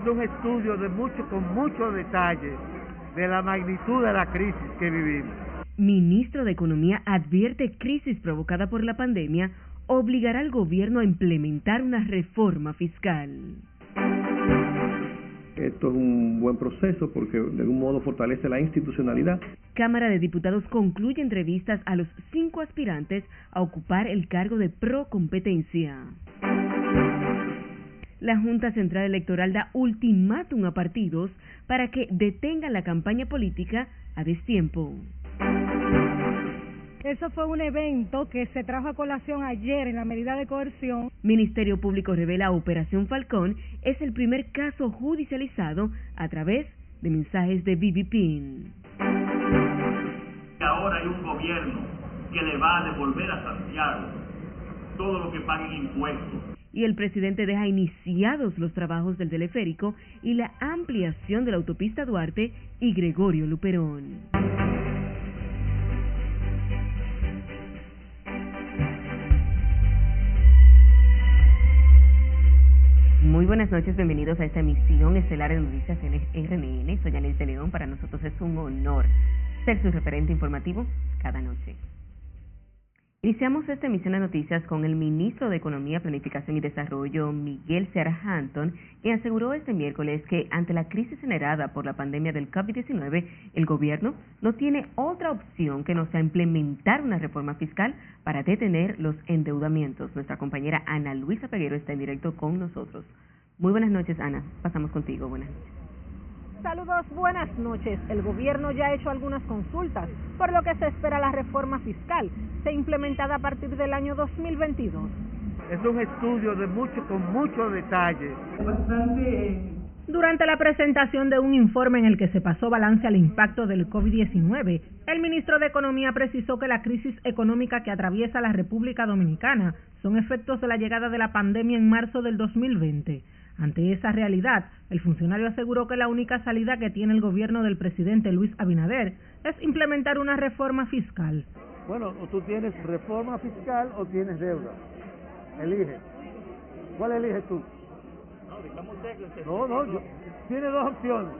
es un estudio de mucho, con mucho detalle de la magnitud de la crisis que vivimos. Ministro de Economía advierte crisis provocada por la pandemia obligará al gobierno a implementar una reforma fiscal. Esto es un buen proceso porque de algún modo fortalece la institucionalidad. Cámara de Diputados concluye entrevistas a los cinco aspirantes a ocupar el cargo de procompetencia. La Junta Central Electoral da ultimátum a partidos para que detengan la campaña política a destiempo. Eso fue un evento que se trajo a colación ayer en la medida de coerción. Ministerio Público revela Operación Falcón es el primer caso judicializado a través de mensajes de Bibi Pin. Ahora hay un gobierno que le va a devolver a Santiago todo lo que paguen impuestos. Y el presidente deja iniciados los trabajos del teleférico y la ampliación de la autopista Duarte y Gregorio Luperón. Muy buenas noches, bienvenidos a esta emisión estelar de Noticias RNN. Soy Anel de León, para nosotros es un honor ser su referente informativo cada noche. Iniciamos esta emisión de noticias con el ministro de Economía, Planificación y Desarrollo, Miguel Seara Hanton, quien aseguró este miércoles que ante la crisis generada por la pandemia del COVID-19, el gobierno no tiene otra opción que no sea implementar una reforma fiscal para detener los endeudamientos. Nuestra compañera Ana Luisa Peguero está en directo con nosotros. Muy buenas noches, Ana. Pasamos contigo. Buenas noches. Saludos, buenas noches. El gobierno ya ha hecho algunas consultas, por lo que se espera la reforma fiscal, se implementada a partir del año 2022. Es un estudio de mucho, con mucho detalle. Durante la presentación de un informe en el que se pasó balance al impacto del COVID-19, el ministro de Economía precisó que la crisis económica que atraviesa la República Dominicana son efectos de la llegada de la pandemia en marzo del 2020 ante esa realidad, el funcionario aseguró que la única salida que tiene el gobierno del presidente Luis Abinader es implementar una reforma fiscal. Bueno, o tú tienes reforma fiscal o tienes deuda. Elige. ¿Cuál eliges tú? No, no, yo, tiene dos opciones.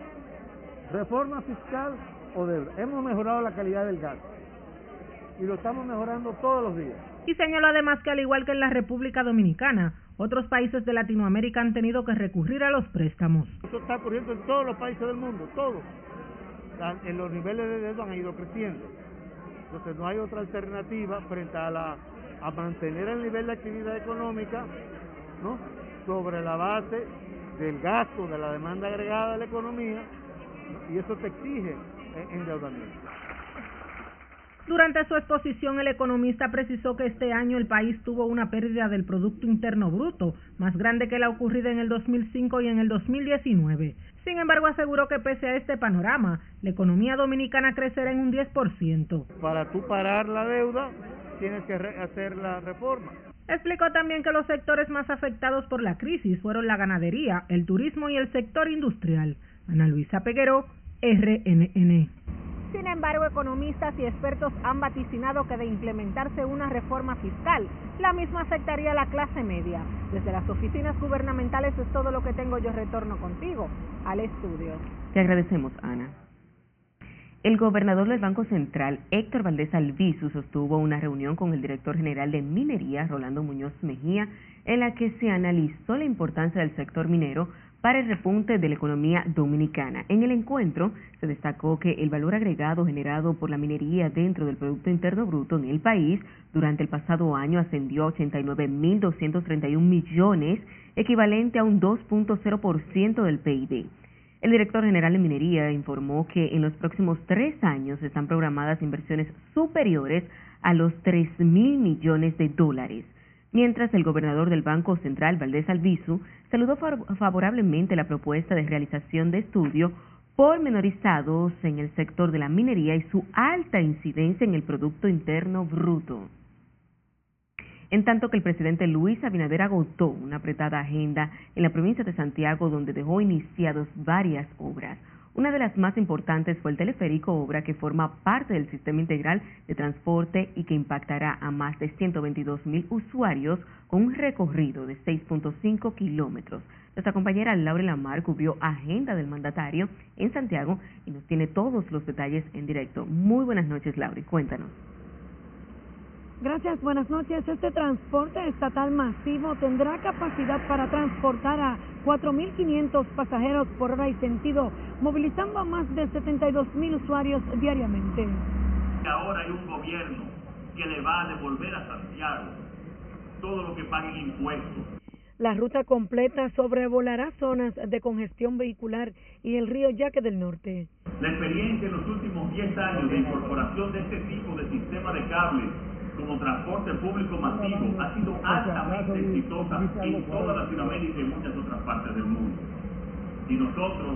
Reforma fiscal o deuda. Hemos mejorado la calidad del gas y lo estamos mejorando todos los días. Y señaló además que al igual que en la República Dominicana, otros países de Latinoamérica han tenido que recurrir a los préstamos. Eso está ocurriendo en todos los países del mundo, todos. En los niveles de deuda han ido creciendo. Entonces no hay otra alternativa frente a la a mantener el nivel de actividad económica, ¿no? Sobre la base del gasto, de la demanda agregada de la economía, y eso te exige endeudamiento. Durante su exposición, el economista precisó que este año el país tuvo una pérdida del Producto Interno Bruto, más grande que la ocurrida en el 2005 y en el 2019. Sin embargo, aseguró que pese a este panorama, la economía dominicana crecerá en un 10%. Para tú parar la deuda, tienes que hacer la reforma. Explicó también que los sectores más afectados por la crisis fueron la ganadería, el turismo y el sector industrial. Ana Luisa Peguero, RNN. Sin embargo, economistas y expertos han vaticinado que de implementarse una reforma fiscal, la misma afectaría a la clase media. Desde las oficinas gubernamentales es todo lo que tengo. Yo retorno contigo al estudio. Te agradecemos, Ana. El gobernador del Banco Central, Héctor Valdés Albizu, sostuvo una reunión con el director general de Minería, Rolando Muñoz Mejía, en la que se analizó la importancia del sector minero para el repunte de la economía dominicana. En el encuentro se destacó que el valor agregado generado por la minería dentro del Producto Interno Bruto en el país durante el pasado año ascendió a 89.231 millones, equivalente a un 2.0% del PIB. El director general de minería informó que en los próximos tres años están programadas inversiones superiores a los 3.000 millones de dólares mientras el gobernador del Banco Central, Valdés Albizu, saludó favorablemente la propuesta de realización de estudio pormenorizados en el sector de la minería y su alta incidencia en el Producto Interno Bruto. En tanto que el presidente Luis Abinader agotó una apretada agenda en la provincia de Santiago donde dejó iniciados varias obras. Una de las más importantes fue el teleférico, obra que forma parte del sistema integral de transporte y que impactará a más de 122 mil usuarios con un recorrido de 6.5 kilómetros. Nuestra compañera Laura Lamar cubrió agenda del mandatario en Santiago y nos tiene todos los detalles en directo. Muy buenas noches, Laura, cuéntanos. Gracias, buenas noches. Este transporte estatal masivo tendrá capacidad para transportar a 4.500 pasajeros por hora y sentido, movilizando a más de 72.000 usuarios diariamente. Ahora hay un gobierno que le va a devolver a Santiago todo lo que pague en impuestos. La ruta completa sobrevolará zonas de congestión vehicular y el río Yaque del Norte. La experiencia en los últimos 10 años de incorporación de este tipo de sistema de cables como transporte público masivo ha sido altamente exitosa en toda Latinoamérica y muchas otras partes del mundo. Y nosotros,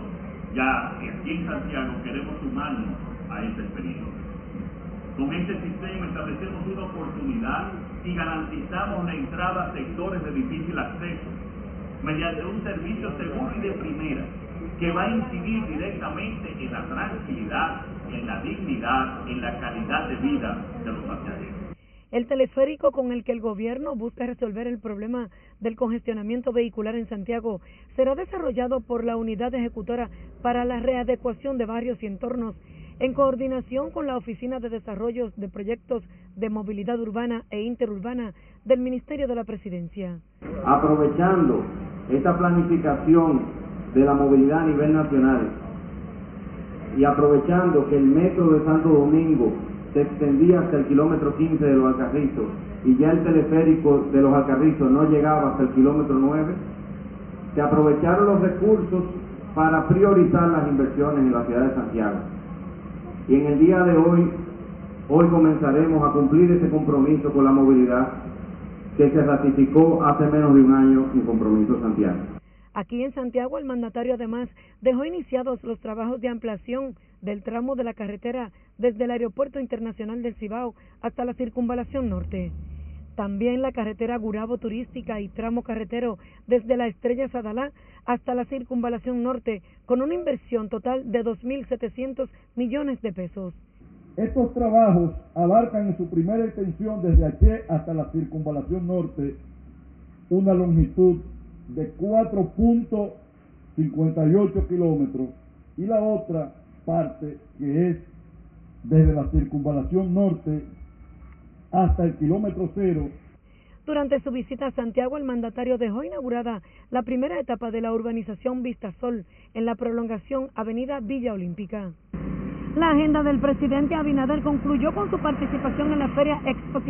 ya aquí en Santiago, queremos sumarnos a esta experiencia. Con este sistema establecemos una oportunidad y garantizamos la entrada a sectores de difícil acceso mediante un servicio seguro y de primera que va a incidir directamente en la tranquilidad, en la dignidad, en la calidad de vida de los santiagueros. El teleférico con el que el gobierno busca resolver el problema del congestionamiento vehicular en Santiago será desarrollado por la Unidad Ejecutora para la Readecuación de Barrios y Entornos en coordinación con la Oficina de Desarrollo de Proyectos de Movilidad Urbana e Interurbana del Ministerio de la Presidencia. Aprovechando esta planificación de la movilidad a nivel nacional y aprovechando que el metro de Santo Domingo se extendía hasta el kilómetro 15 de los Alcarrizos y ya el teleférico de los Alcarrizos no llegaba hasta el kilómetro 9, se aprovecharon los recursos para priorizar las inversiones en la ciudad de Santiago. Y en el día de hoy, hoy comenzaremos a cumplir ese compromiso con la movilidad que se ratificó hace menos de un año en Compromiso Santiago. Aquí en Santiago el mandatario además dejó iniciados los trabajos de ampliación del tramo de la carretera desde el Aeropuerto Internacional del Cibao hasta la Circunvalación Norte. También la carretera Gurabo Turística y tramo carretero desde la Estrella Sadalá hasta la Circunvalación Norte con una inversión total de 2.700 millones de pesos. Estos trabajos abarcan en su primera extensión desde aquí hasta la Circunvalación Norte una longitud de 4.58 kilómetros y la otra parte que es desde la circunvalación norte hasta el kilómetro cero. Durante su visita a Santiago, el mandatario dejó inaugurada la primera etapa de la urbanización Vistasol en la prolongación Avenida Villa Olímpica. La agenda del presidente Abinader concluyó con su participación en la Feria Expo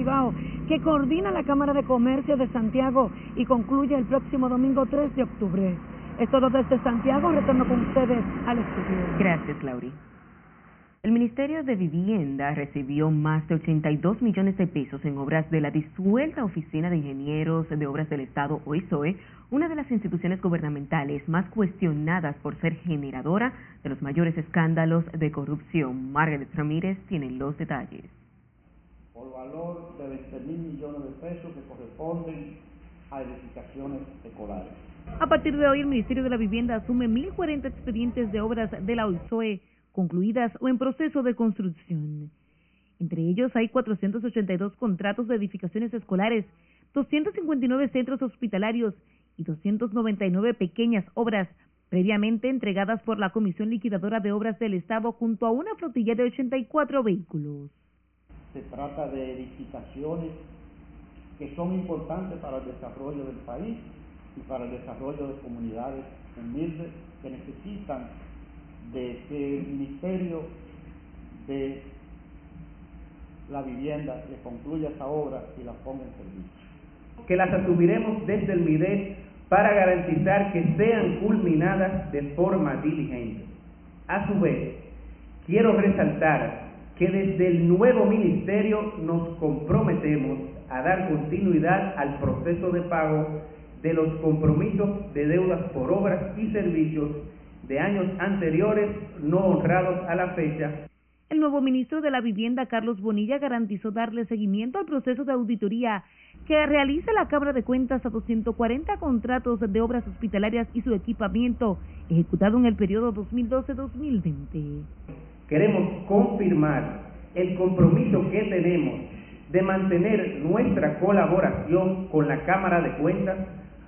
que coordina la Cámara de Comercio de Santiago y concluye el próximo domingo 3 de octubre. Es todo desde Santiago, retorno con ustedes al estudio. Gracias, Lauri. El Ministerio de Vivienda recibió más de 82 millones de pesos en obras de la disuelta Oficina de Ingenieros de Obras del Estado, OISOE, una de las instituciones gubernamentales más cuestionadas por ser generadora de los mayores escándalos de corrupción. Margaret Ramírez tiene los detalles. Por valor de 20 mil millones de pesos que corresponden a edificaciones escolares. A partir de hoy, el Ministerio de la Vivienda asume 1.040 expedientes de obras de la OISOE concluidas o en proceso de construcción. Entre ellos hay 482 contratos de edificaciones escolares, 259 centros hospitalarios y 299 pequeñas obras previamente entregadas por la Comisión Liquidadora de Obras del Estado junto a una flotilla de 84 vehículos. Se trata de edificaciones que son importantes para el desarrollo del país y para el desarrollo de comunidades humildes que necesitan de que el Ministerio de la Vivienda le concluya esa obra y la ponga en servicio. Que las asumiremos desde el MIDES para garantizar que sean culminadas de forma diligente. A su vez, quiero resaltar que desde el nuevo ministerio nos comprometemos a dar continuidad al proceso de pago de los compromisos de deudas por obras y servicios de años anteriores no honrados a la fecha. El nuevo ministro de la Vivienda, Carlos Bonilla, garantizó darle seguimiento al proceso de auditoría que realiza la Cámara de Cuentas a 240 contratos de obras hospitalarias y su equipamiento ejecutado en el periodo 2012-2020. Queremos confirmar el compromiso que tenemos de mantener nuestra colaboración con la Cámara de Cuentas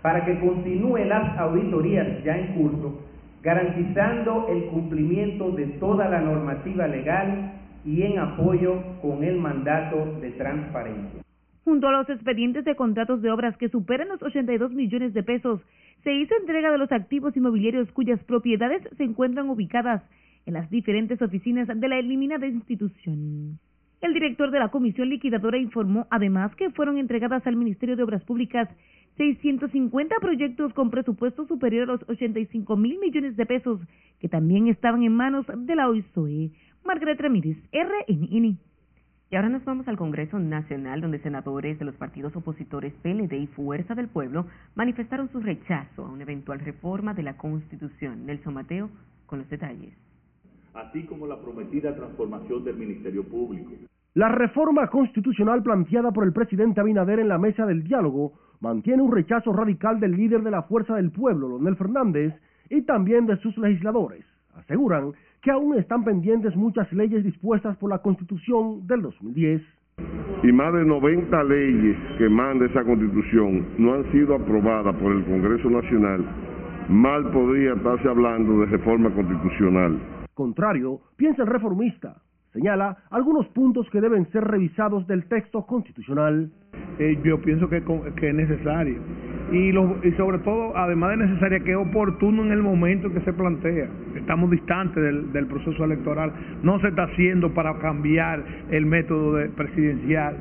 para que continúe las auditorías ya en curso, garantizando el cumplimiento de toda la normativa legal y en apoyo con el mandato de transparencia. Junto a los expedientes de contratos de obras que superan los 82 millones de pesos, se hizo entrega de los activos inmobiliarios cuyas propiedades se encuentran ubicadas en las diferentes oficinas de la eliminada institución. El director de la Comisión Liquidadora informó además que fueron entregadas al Ministerio de Obras Públicas 650 proyectos con presupuesto superior a los 85 mil millones de pesos que también estaban en manos de la OISOE. Margaret Ramírez, RNN. Y ahora nos vamos al Congreso Nacional, donde senadores de los partidos opositores PLD y Fuerza del Pueblo manifestaron su rechazo a una eventual reforma de la Constitución. Nelson Mateo, con los detalles. Así como la prometida transformación del Ministerio Público. La reforma constitucional planteada por el presidente Abinader en la mesa del diálogo mantiene un rechazo radical del líder de la Fuerza del Pueblo, Leonel Fernández, y también de sus legisladores. Aseguran que aún están pendientes muchas leyes dispuestas por la Constitución del 2010. Y más de 90 leyes que manda esa Constitución no han sido aprobadas por el Congreso Nacional. Mal podría estarse hablando de reforma constitucional. Contrario, piensa el reformista, señala algunos puntos que deben ser revisados del texto constitucional. Eh, yo pienso que, es necesario y, y sobre todo, además de necesaria, que es oportuno en el momento que se plantea. Estamos distantes del, del proceso electoral, no se está haciendo para cambiar el método de presidencial.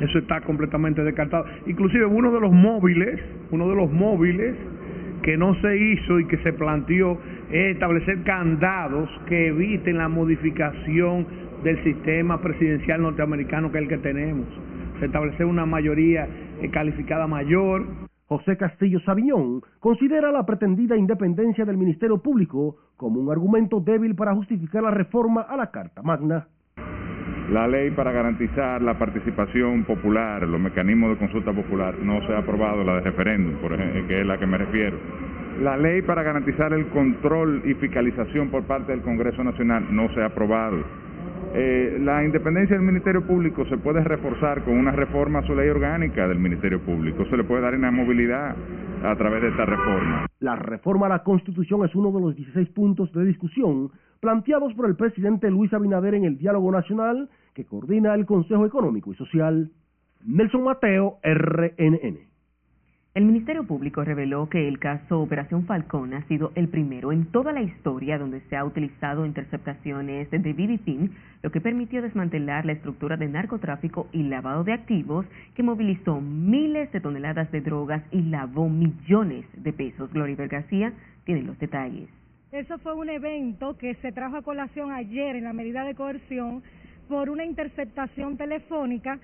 Eso está completamente descartado. Inclusive uno de los móviles, uno de los móviles que no se hizo y que se planteó es establecer candados que eviten la modificación del sistema presidencial norteamericano que es el que tenemos. Se establece una mayoría eh, calificada mayor. José Castillo Sabiñón considera la pretendida independencia del Ministerio Público como un argumento débil para justificar la reforma a la Carta Magna. La ley para garantizar la participación popular, los mecanismos de consulta popular, no se ha aprobado, la de referéndum, por ejemplo, que es la que me refiero. La ley para garantizar el control y fiscalización por parte del Congreso Nacional no se ha aprobado. Eh, la independencia del Ministerio Público se puede reforzar con una reforma a su ley orgánica del Ministerio Público. Se le puede dar una movilidad a través de esta reforma. La reforma a la Constitución es uno de los 16 puntos de discusión planteados por el presidente Luis Abinader en el diálogo nacional que coordina el Consejo Económico y Social. Nelson Mateo, RNN. El Ministerio Público reveló que el caso Operación Falcón ha sido el primero en toda la historia donde se ha utilizado interceptaciones de BBPIN, lo que permitió desmantelar la estructura de narcotráfico y lavado de activos que movilizó miles de toneladas de drogas y lavó millones de pesos. Gloria García tiene los detalles. Eso fue un evento que se trajo a colación ayer en la medida de coerción por una interceptación telefónica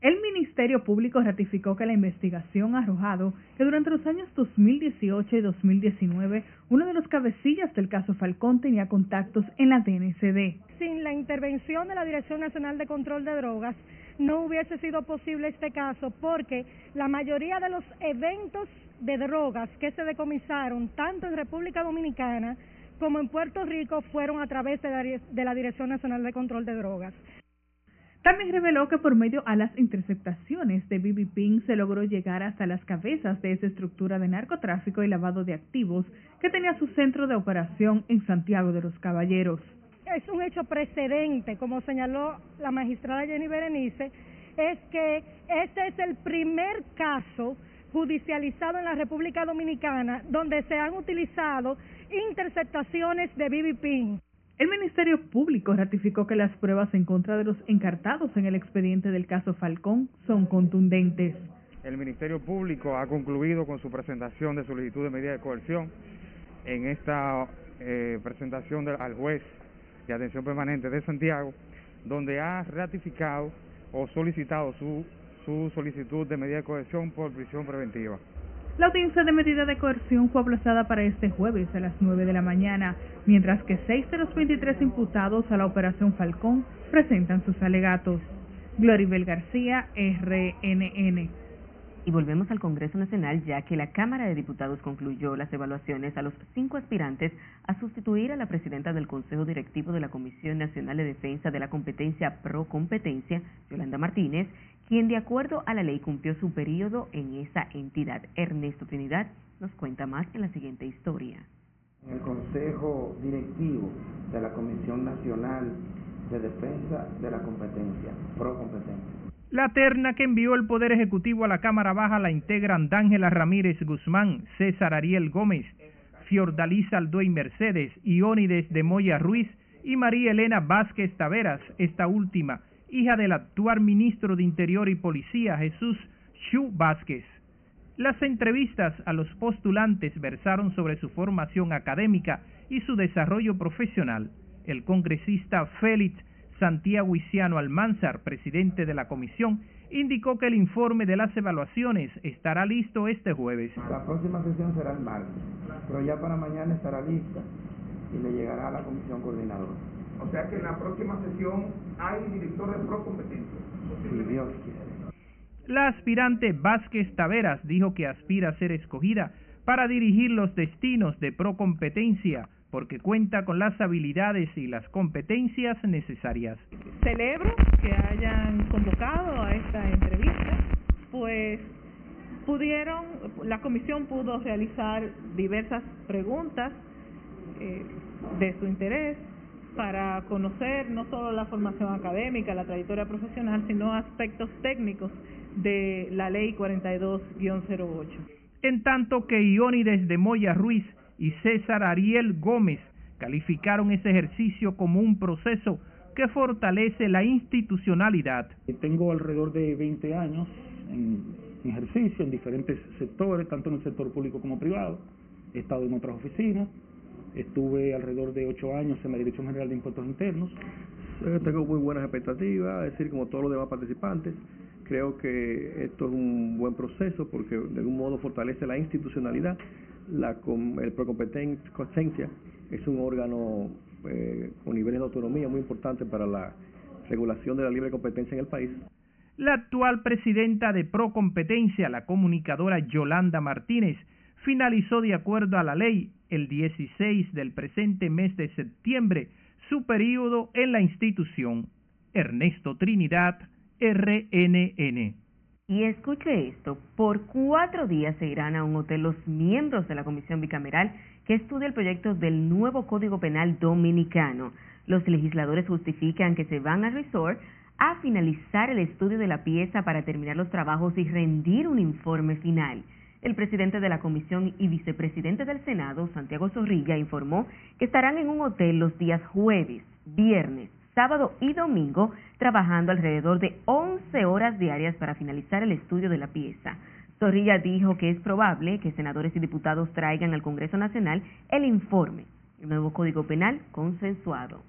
el Ministerio Público ratificó que la investigación ha arrojado que durante los años 2018 y 2019 uno de los cabecillas del caso Falcón tenía contactos en la DNCD. Sin la intervención de la Dirección Nacional de Control de Drogas no hubiese sido posible este caso porque la mayoría de los eventos de drogas que se decomisaron tanto en República Dominicana como en Puerto Rico fueron a través de la, Dirección Nacional de Control de Drogas. También reveló que por medio a las interceptaciones de BB Ping se logró llegar hasta las cabezas de esa estructura de narcotráfico y lavado de activos que tenía su centro de operación en Santiago de los Caballeros. Es un hecho precedente, como señaló la magistrada Jenny Berenice, es que este es el primer caso judicializado en la República Dominicana donde se han utilizado interceptaciones de BB Ping. El Ministerio Público ratificó que las pruebas en contra de los encartados en el expediente del caso Falcón son contundentes. El Ministerio Público ha concluido con su presentación de solicitud de medida de coerción. En esta eh, presentación al juez de atención permanente de Santiago, donde ha ratificado o solicitado su, su solicitud de medida de coerción por prisión preventiva. La audiencia de medida de coerción fue aplazada para este jueves a las 9 de la mañana, mientras que seis de los 23 imputados a la Operación Falcón presentan sus alegatos. Gloribel García, RNN. Y volvemos al Congreso Nacional ya que la Cámara de Diputados concluyó las evaluaciones a los cinco aspirantes a sustituir a la presidenta del Consejo Directivo de la Comisión Nacional de Defensa de la Competencia Pro Competencia, Yolanda Martínez, quien de acuerdo a la ley cumplió su periodo en esa entidad. Ernesto Trinidad nos cuenta más en la siguiente historia. En el Consejo Directivo de la Comisión Nacional de Defensa de la Competencia Pro Competencia la terna que envió el Poder Ejecutivo a la Cámara Baja la integran Dángela Ramírez Guzmán, César Ariel Gómez, Fiordalisa Alduey Mercedes, Iónides de Moya Ruiz y María Elena Vázquez Taveras, esta última, hija del actual ministro de Interior y Policía Jesús Chu Vázquez. Las entrevistas a los postulantes versaron sobre su formación académica y su desarrollo profesional. El congresista Félix Santiago Isiano Almanzar, presidente de la comisión, indicó que el informe de las evaluaciones estará listo este jueves. La próxima sesión será el martes, pero ya para mañana estará lista y le llegará a la comisión coordinadora. O sea que en la próxima sesión hay director de procompetencia. La aspirante Vázquez Taveras dijo que aspira a ser escogida para dirigir los destinos de procompetencia porque cuenta con las habilidades y las competencias necesarias. Celebro que hayan convocado a esta entrevista, pues pudieron, la comisión pudo realizar diversas preguntas eh, de su interés para conocer no solo la formación académica, la trayectoria profesional, sino aspectos técnicos de la ley 42-08. En tanto que Iónides de Moya Ruiz y César Ariel Gómez calificaron ese ejercicio como un proceso que fortalece la institucionalidad. Tengo alrededor de 20 años en ejercicio en diferentes sectores, tanto en el sector público como privado. He estado en otras oficinas, estuve alrededor de 8 años en la Dirección General de Impuestos Internos. Eh, tengo muy buenas expectativas, es decir, como todos los demás participantes. Creo que esto es un buen proceso porque de algún modo fortalece la institucionalidad la, el Procompetencia es un órgano eh, con niveles de autonomía muy importante para la regulación de la libre competencia en el país. La actual presidenta de Procompetencia, la comunicadora Yolanda Martínez, finalizó de acuerdo a la ley el 16 del presente mes de septiembre su periodo en la institución. Ernesto Trinidad, RNN. Y escuche esto, por cuatro días se irán a un hotel los miembros de la Comisión Bicameral que estudia el proyecto del nuevo Código Penal Dominicano. Los legisladores justifican que se van al resort a finalizar el estudio de la pieza para terminar los trabajos y rendir un informe final. El presidente de la comisión y vicepresidente del Senado, Santiago Zorrilla, informó que estarán en un hotel los días jueves, viernes, sábado y domingo, trabajando alrededor de 11 horas diarias para finalizar el estudio de la pieza. Zorrilla dijo que es probable que senadores y diputados traigan al Congreso Nacional el informe, el nuevo Código Penal consensuado.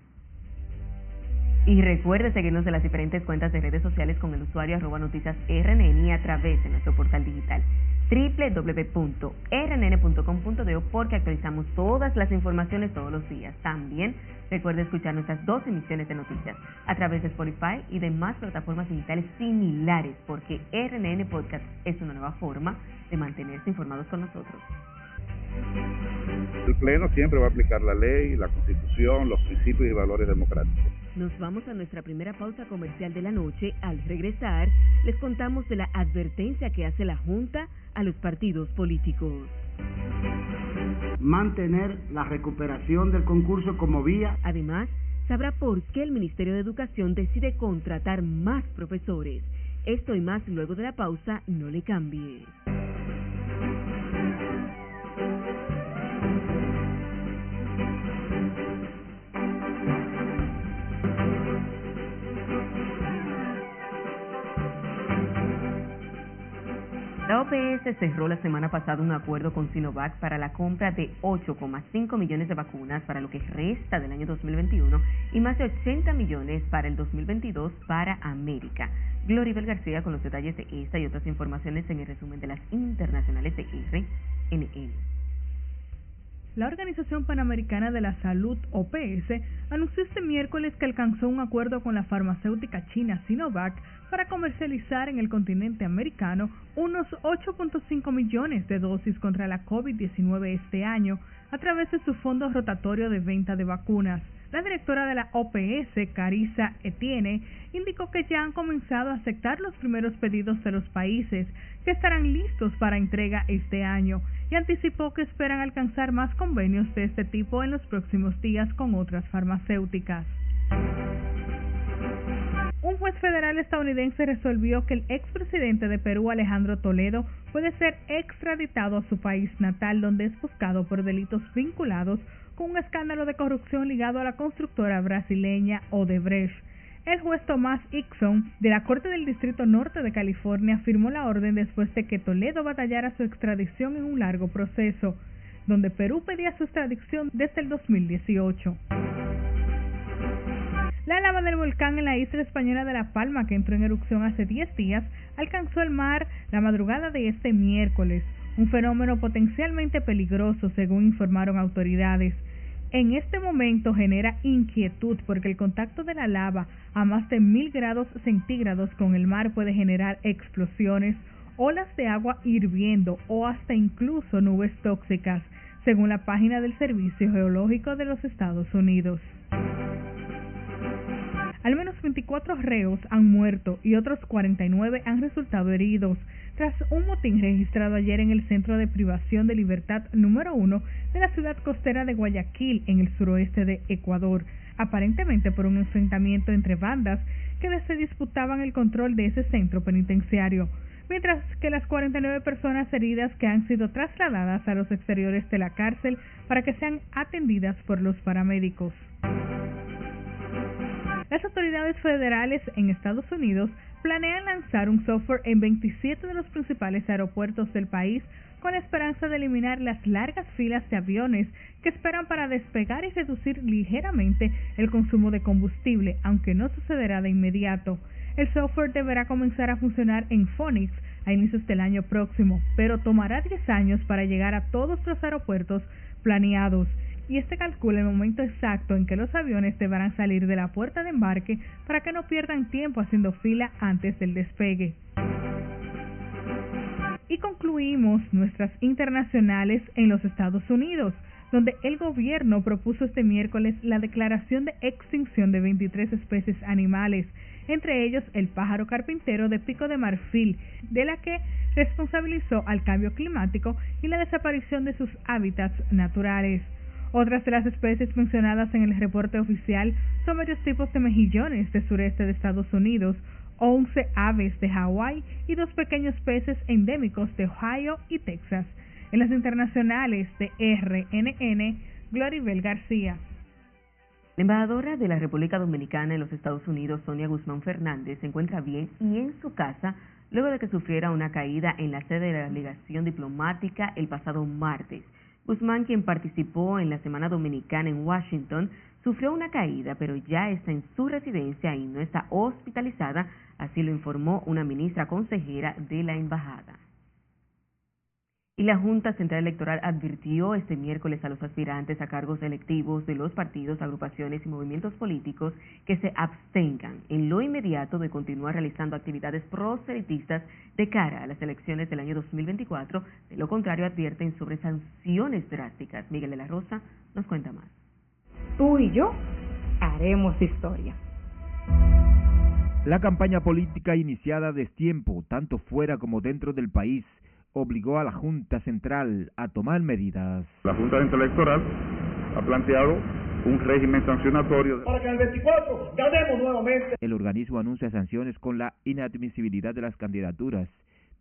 Y recuerde seguirnos en las diferentes cuentas de redes sociales con el usuario arroba noticias y a través de nuestro portal digital www.rnn.com.de porque actualizamos todas las informaciones todos los días. También recuerde escuchar nuestras dos emisiones de noticias a través de Spotify y demás plataformas digitales similares porque RNN Podcast es una nueva forma de mantenerse informados con nosotros. El Pleno siempre va a aplicar la ley, la Constitución, los principios y valores democráticos. Nos vamos a nuestra primera pausa comercial de la noche. Al regresar, les contamos de la advertencia que hace la Junta a los partidos políticos. Mantener la recuperación del concurso como vía. Además, sabrá por qué el Ministerio de Educación decide contratar más profesores. Esto y más luego de la pausa, no le cambie. La OPS cerró la semana pasada un acuerdo con Sinovac para la compra de 8,5 millones de vacunas para lo que resta del año 2021 y más de 80 millones para el 2022 para América. Gloribel García con los detalles de esta y otras informaciones en el resumen de las internacionales de RNN. La Organización Panamericana de la Salud, OPS, anunció este miércoles que alcanzó un acuerdo con la farmacéutica china Sinovac para comercializar en el continente americano unos 8.5 millones de dosis contra la COVID-19 este año a través de su fondo rotatorio de venta de vacunas. La directora de la OPS, Carissa Etienne, indicó que ya han comenzado a aceptar los primeros pedidos de los países que estarán listos para entrega este año y anticipó que esperan alcanzar más convenios de este tipo en los próximos días con otras farmacéuticas. Un juez federal estadounidense resolvió que el expresidente de Perú, Alejandro Toledo, puede ser extraditado a su país natal, donde es buscado por delitos vinculados un escándalo de corrupción ligado a la constructora brasileña Odebrecht. El juez Tomás Ixon de la Corte del Distrito Norte de California firmó la orden después de que Toledo batallara su extradición en un largo proceso, donde Perú pedía su extradición desde el 2018. La lava del volcán en la isla española de La Palma, que entró en erupción hace 10 días, alcanzó el mar la madrugada de este miércoles, un fenómeno potencialmente peligroso, según informaron autoridades en este momento genera inquietud porque el contacto de la lava a más de mil grados centígrados con el mar puede generar explosiones, olas de agua hirviendo o hasta incluso nubes tóxicas, según la página del Servicio Geológico de los Estados Unidos. Al menos 24 reos han muerto y otros 49 han resultado heridos tras un motín registrado ayer en el Centro de Privación de Libertad número 1 de la ciudad costera de Guayaquil, en el suroeste de Ecuador, aparentemente por un enfrentamiento entre bandas que se disputaban el control de ese centro penitenciario, mientras que las 49 personas heridas que han sido trasladadas a los exteriores de la cárcel para que sean atendidas por los paramédicos. Las autoridades federales en Estados Unidos planean lanzar un software en 27 de los principales aeropuertos del país con la esperanza de eliminar las largas filas de aviones que esperan para despegar y reducir ligeramente el consumo de combustible, aunque no sucederá de inmediato. El software deberá comenzar a funcionar en Phoenix a inicios del año próximo, pero tomará 10 años para llegar a todos los aeropuertos planeados y este calcula el momento exacto en que los aviones deberán salir de la puerta de embarque para que no pierdan tiempo haciendo fila antes del despegue. Y concluimos nuestras internacionales en los Estados Unidos, donde el gobierno propuso este miércoles la declaración de extinción de 23 especies animales, entre ellos el pájaro carpintero de pico de marfil, de la que responsabilizó al cambio climático y la desaparición de sus hábitats naturales. Otras de las especies mencionadas en el reporte oficial son varios tipos de mejillones del sureste de Estados Unidos, 11 aves de Hawái y dos pequeños peces endémicos de Ohio y Texas. En las internacionales de RNN, Gloribel García. La embajadora de la República Dominicana en los Estados Unidos, Sonia Guzmán Fernández, se encuentra bien y en su casa luego de que sufriera una caída en la sede de la delegación diplomática el pasado martes. Guzmán, quien participó en la Semana Dominicana en Washington, sufrió una caída, pero ya está en su residencia y no está hospitalizada, así lo informó una ministra consejera de la embajada. Y la Junta Central Electoral advirtió este miércoles a los aspirantes a cargos electivos de los partidos, agrupaciones y movimientos políticos que se abstengan en lo inmediato de continuar realizando actividades proselitistas de cara a las elecciones del año 2024. De lo contrario, advierten sobre sanciones drásticas. Miguel de la Rosa nos cuenta más. Tú y yo haremos historia. La campaña política iniciada desde tiempo, tanto fuera como dentro del país, obligó a la Junta Central a tomar medidas. La Junta Central Electoral ha planteado un régimen sancionatorio. Para que en el 24 ganemos nuevamente. El organismo anuncia sanciones con la inadmisibilidad de las candidaturas,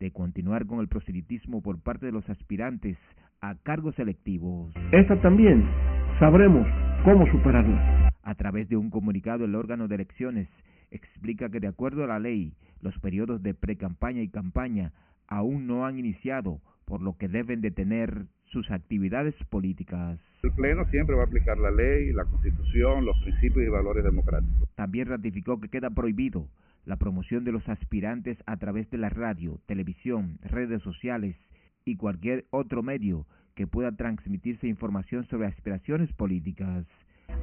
de continuar con el proselitismo por parte de los aspirantes a cargos selectivos. Esta también sabremos cómo superarla. A través de un comunicado, el órgano de elecciones explica que de acuerdo a la ley, los periodos de pre-campaña y campaña aún no han iniciado, por lo que deben detener sus actividades políticas. El Pleno siempre va a aplicar la ley, la Constitución, los principios y valores democráticos. También ratificó que queda prohibido la promoción de los aspirantes a través de la radio, televisión, redes sociales y cualquier otro medio que pueda transmitirse información sobre aspiraciones políticas.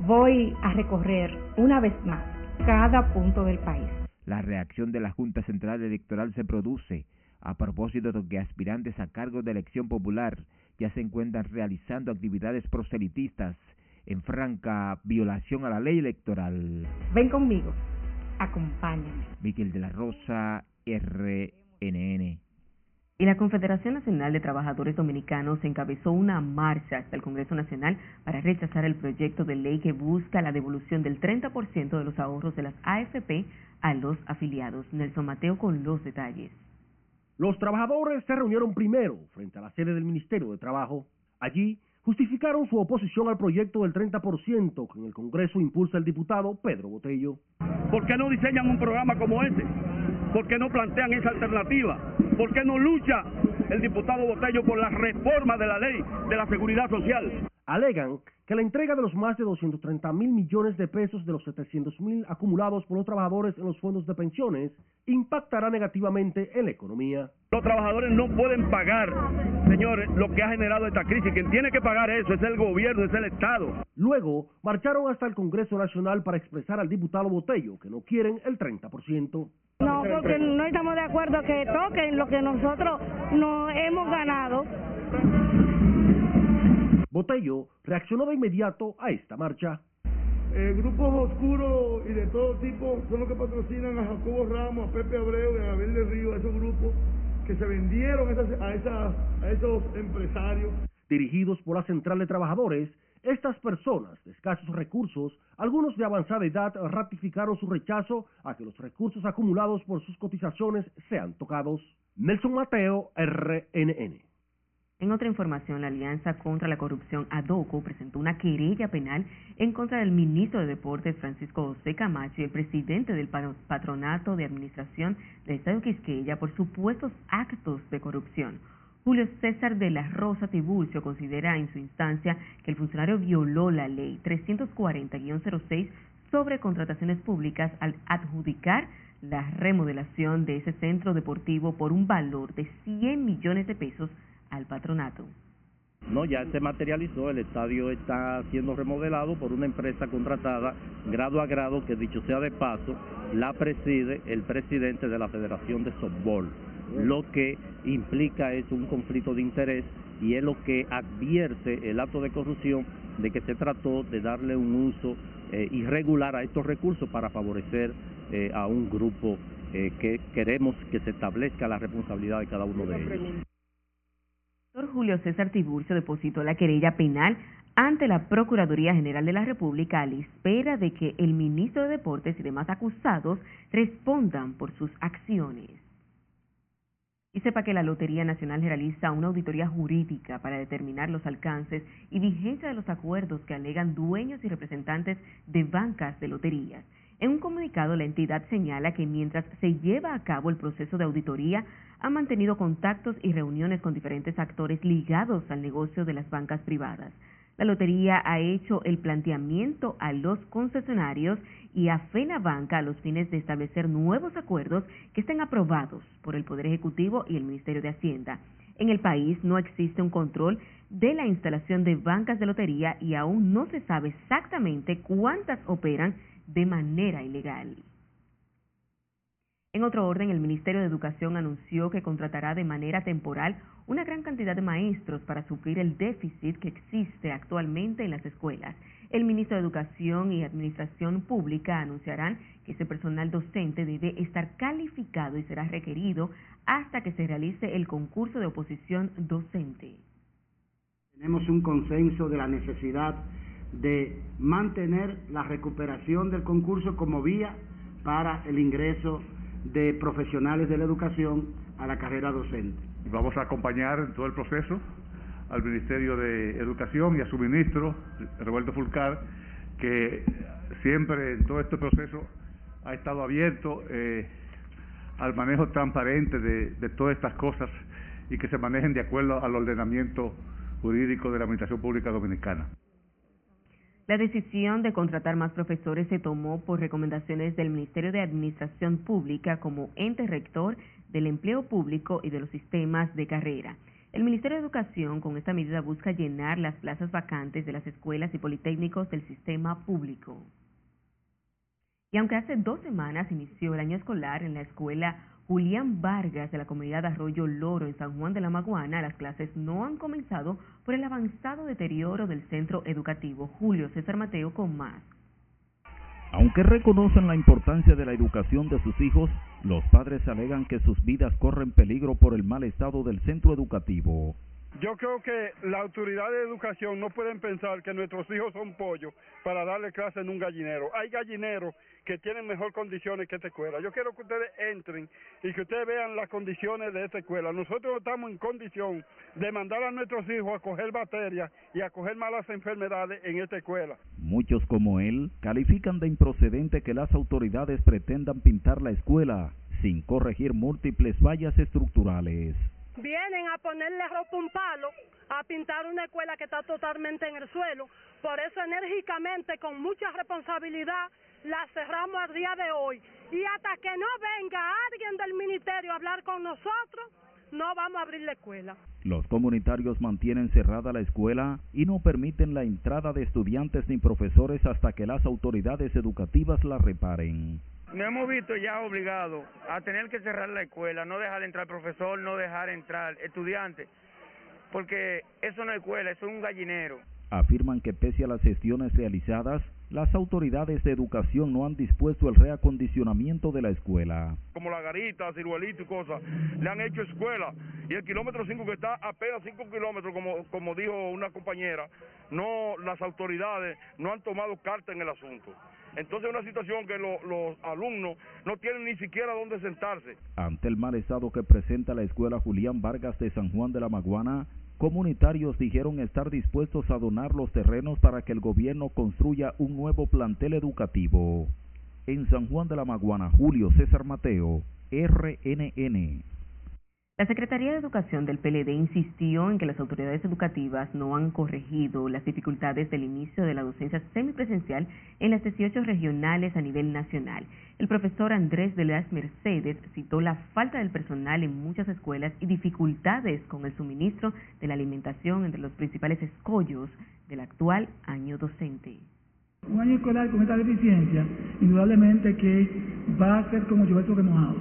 Voy a recorrer una vez más cada punto del país. La reacción de la Junta Central Electoral se produce a propósito de que aspirantes a cargo de elección popular ya se encuentran realizando actividades proselitistas en franca violación a la ley electoral. Ven conmigo, acompáñame. Miguel de la Rosa, RNN. Y la Confederación Nacional de Trabajadores Dominicanos encabezó una marcha hasta el Congreso Nacional para rechazar el proyecto de ley que busca la devolución del 30% de los ahorros de las AFP a los afiliados. Nelson Mateo con los detalles. Los trabajadores se reunieron primero frente a la sede del Ministerio de Trabajo. Allí justificaron su oposición al proyecto del 30% que en el Congreso impulsa el diputado Pedro Botello. ¿Por qué no diseñan un programa como este? ¿Por qué no plantean esa alternativa? ¿Por qué no lucha el diputado Botello por la reforma de la ley de la seguridad social? Alegan que la entrega de los más de 230 mil millones de pesos de los 700 mil acumulados por los trabajadores en los fondos de pensiones impactará negativamente en la economía. Los trabajadores no pueden pagar, señores, lo que ha generado esta crisis. Quien tiene que pagar eso es el gobierno, es el Estado. Luego marcharon hasta el Congreso Nacional para expresar al diputado Botello que no quieren el 30%. No, porque no estamos de acuerdo que toquen lo que nosotros no hemos ganado. Botello reaccionó de inmediato a esta marcha. Eh, grupos oscuros y de todo tipo son los que patrocinan a Jacobo Ramos, a Pepe Abreu y a Abel de Río, a esos grupos que se vendieron a, esas, a esos empresarios. Dirigidos por la Central de Trabajadores, estas personas de escasos recursos, algunos de avanzada edad, ratificaron su rechazo a que los recursos acumulados por sus cotizaciones sean tocados. Nelson Mateo, RNN. En otra información, la Alianza contra la Corrupción ADOCO presentó una querella penal en contra del ministro de Deportes Francisco José Camacho y el presidente del Patronato de Administración del Estado Quisqueya por supuestos actos de corrupción. Julio César de la Rosa Tiburcio considera en su instancia que el funcionario violó la ley 340-06 sobre contrataciones públicas al adjudicar la remodelación de ese centro deportivo por un valor de 100 millones de pesos al patronato. No, ya se materializó, el estadio está siendo remodelado por una empresa contratada grado a grado que dicho sea de paso, la preside el presidente de la Federación de Softball, lo que implica es un conflicto de interés y es lo que advierte el acto de corrupción de que se trató de darle un uso eh, irregular a estos recursos para favorecer eh, a un grupo eh, que queremos que se establezca la responsabilidad de cada uno de ellos. Julio César Tiburcio depositó la querella penal ante la Procuraduría General de la República a la espera de que el ministro de Deportes y demás acusados respondan por sus acciones. Y sepa que la Lotería Nacional realiza una auditoría jurídica para determinar los alcances y vigencia de los acuerdos que alegan dueños y representantes de bancas de loterías. En un comunicado, la entidad señala que mientras se lleva a cabo el proceso de auditoría, ha mantenido contactos y reuniones con diferentes actores ligados al negocio de las bancas privadas. La lotería ha hecho el planteamiento a los concesionarios y a FENA Banca a los fines de establecer nuevos acuerdos que estén aprobados por el Poder Ejecutivo y el Ministerio de Hacienda. En el país no existe un control de la instalación de bancas de lotería y aún no se sabe exactamente cuántas operan de manera ilegal. En otro orden, el Ministerio de Educación anunció que contratará de manera temporal una gran cantidad de maestros para suplir el déficit que existe actualmente en las escuelas. El ministro de Educación y Administración Pública anunciarán que ese personal docente debe estar calificado y será requerido hasta que se realice el concurso de oposición docente. Tenemos un consenso de la necesidad de mantener la recuperación del concurso como vía para el ingreso de profesionales de la educación a la carrera docente. Vamos a acompañar en todo el proceso al Ministerio de Educación y a su ministro, Roberto Fulcar, que siempre en todo este proceso ha estado abierto eh, al manejo transparente de, de todas estas cosas y que se manejen de acuerdo al ordenamiento jurídico de la Administración Pública Dominicana. La decisión de contratar más profesores se tomó por recomendaciones del Ministerio de Administración Pública como ente rector del empleo público y de los sistemas de carrera. El Ministerio de Educación con esta medida busca llenar las plazas vacantes de las escuelas y politécnicos del sistema público. Y aunque hace dos semanas inició el año escolar en la escuela Julián Vargas de la comunidad Arroyo Loro en San Juan de la Maguana, las clases no han comenzado por el avanzado deterioro del centro educativo. Julio César Mateo con más. Aunque reconocen la importancia de la educación de sus hijos, los padres alegan que sus vidas corren peligro por el mal estado del centro educativo. Yo creo que la autoridad de educación no pueden pensar que nuestros hijos son pollos para darle clase en un gallinero. Hay gallineros que tienen mejor condiciones que esta escuela. Yo quiero que ustedes entren y que ustedes vean las condiciones de esta escuela. Nosotros no estamos en condición de mandar a nuestros hijos a coger bacterias y a coger malas enfermedades en esta escuela. Muchos como él califican de improcedente que las autoridades pretendan pintar la escuela sin corregir múltiples fallas estructurales vienen a ponerle ropa un palo, a pintar una escuela que está totalmente en el suelo. Por eso enérgicamente, con mucha responsabilidad, la cerramos al día de hoy. Y hasta que no venga alguien del ministerio a hablar con nosotros, no vamos a abrir la escuela. Los comunitarios mantienen cerrada la escuela y no permiten la entrada de estudiantes ni profesores hasta que las autoridades educativas la reparen nos hemos visto ya obligados a tener que cerrar la escuela, no dejar entrar profesor, no dejar entrar estudiantes, porque eso no es escuela, eso es un gallinero. Afirman que pese a las gestiones realizadas, las autoridades de educación no han dispuesto el reacondicionamiento de la escuela. Como la garita, ciruelito y cosas, le han hecho escuela y el kilómetro 5 que está apenas 5 kilómetros, como, como dijo una compañera, no las autoridades no han tomado carta en el asunto. Entonces es una situación que los alumnos no tienen ni siquiera dónde sentarse. Ante el mal estado que presenta la escuela Julián Vargas de San Juan de la Maguana, comunitarios dijeron estar dispuestos a donar los terrenos para que el gobierno construya un nuevo plantel educativo. En San Juan de la Maguana, Julio César Mateo, RNN. La Secretaría de Educación del PLD insistió en que las autoridades educativas no han corregido las dificultades del inicio de la docencia semipresencial en las 18 regionales a nivel nacional. El profesor Andrés de las Mercedes citó la falta del personal en muchas escuelas y dificultades con el suministro de la alimentación entre los principales escollos del actual año docente. Un año escolar con esta deficiencia, indudablemente que va a ser como yo que.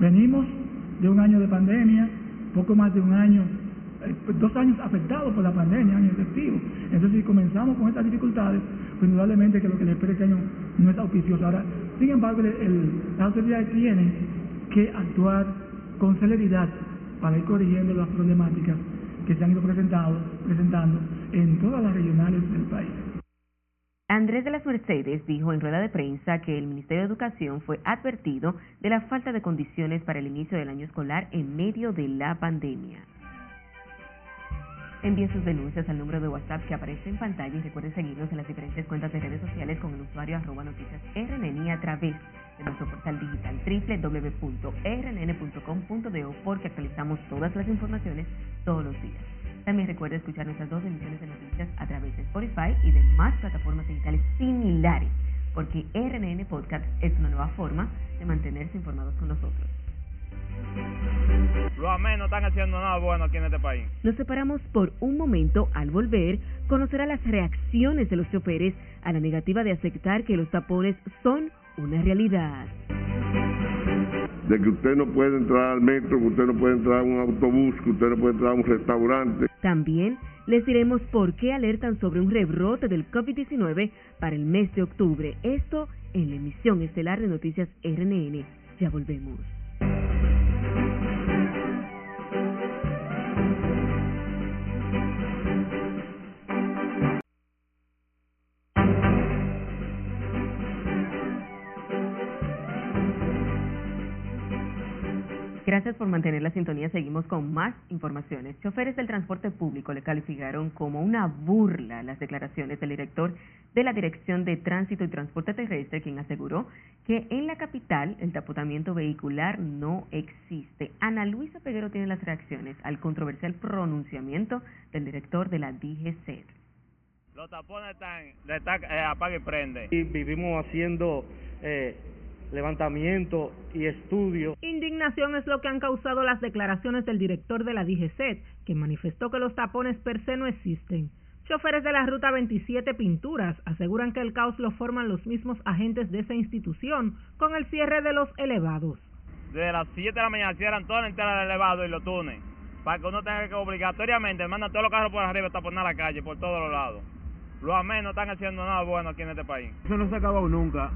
Venimos de un año de pandemia, poco más de un año, eh, dos años afectados por la pandemia, año efectivo. Entonces, si comenzamos con estas dificultades, pues indudablemente que lo que le espera este año no es auspicioso. Ahora, sin embargo, el, las autoridades tienen que actuar con celeridad para ir corrigiendo las problemáticas que se han ido presentado, presentando en todas las regionales del país. Andrés de las Mercedes dijo en rueda de prensa que el Ministerio de Educación fue advertido de la falta de condiciones para el inicio del año escolar en medio de la pandemia. Envíe sus denuncias al número de WhatsApp que aparece en pantalla y recuerde seguirnos en las diferentes cuentas de redes sociales con el usuario arroba noticias RNN a través de nuestro portal digital www.rnn.com.do porque actualizamos todas las informaciones todos los días. También recuerda escuchar nuestras dos emisiones de noticias a través de Spotify y de más plataformas digitales similares, porque RNN Podcast es una nueva forma de mantenerse informados con nosotros. Los AME no están haciendo nada bueno aquí en este país. Nos separamos por un momento. Al volver, conocerá las reacciones de los choferes a la negativa de aceptar que los tapones son una realidad de que usted no puede entrar al metro, que usted no puede entrar a un autobús, que usted no puede entrar a un restaurante. También les diremos por qué alertan sobre un rebrote del COVID-19 para el mes de octubre. Esto en la emisión estelar de Noticias RNN. Ya volvemos. Gracias por mantener la sintonía. Seguimos con más informaciones. Choferes del transporte público le calificaron como una burla las declaraciones del director de la Dirección de Tránsito y Transporte Terrestre, quien aseguró que en la capital el tapotamiento vehicular no existe. Ana Luisa Peguero tiene las reacciones al controversial pronunciamiento del director de la DGC. los tapones están, están eh, apaga y prende. Y vivimos haciendo eh, levantamiento y estudio. Indignación es lo que han causado las declaraciones del director de la DGCET, que manifestó que los tapones per se no existen. Choferes de la Ruta 27 Pinturas aseguran que el caos lo forman los mismos agentes de esa institución con el cierre de los elevados. Desde las 7 de la mañana cierran toda la entrada del elevado y los túneles, para que uno tenga que obligatoriamente mandar todos los carros por arriba hasta poner la calle por todos los lados. Los AME no están haciendo nada bueno aquí en este país. Eso no se ha acabado nunca.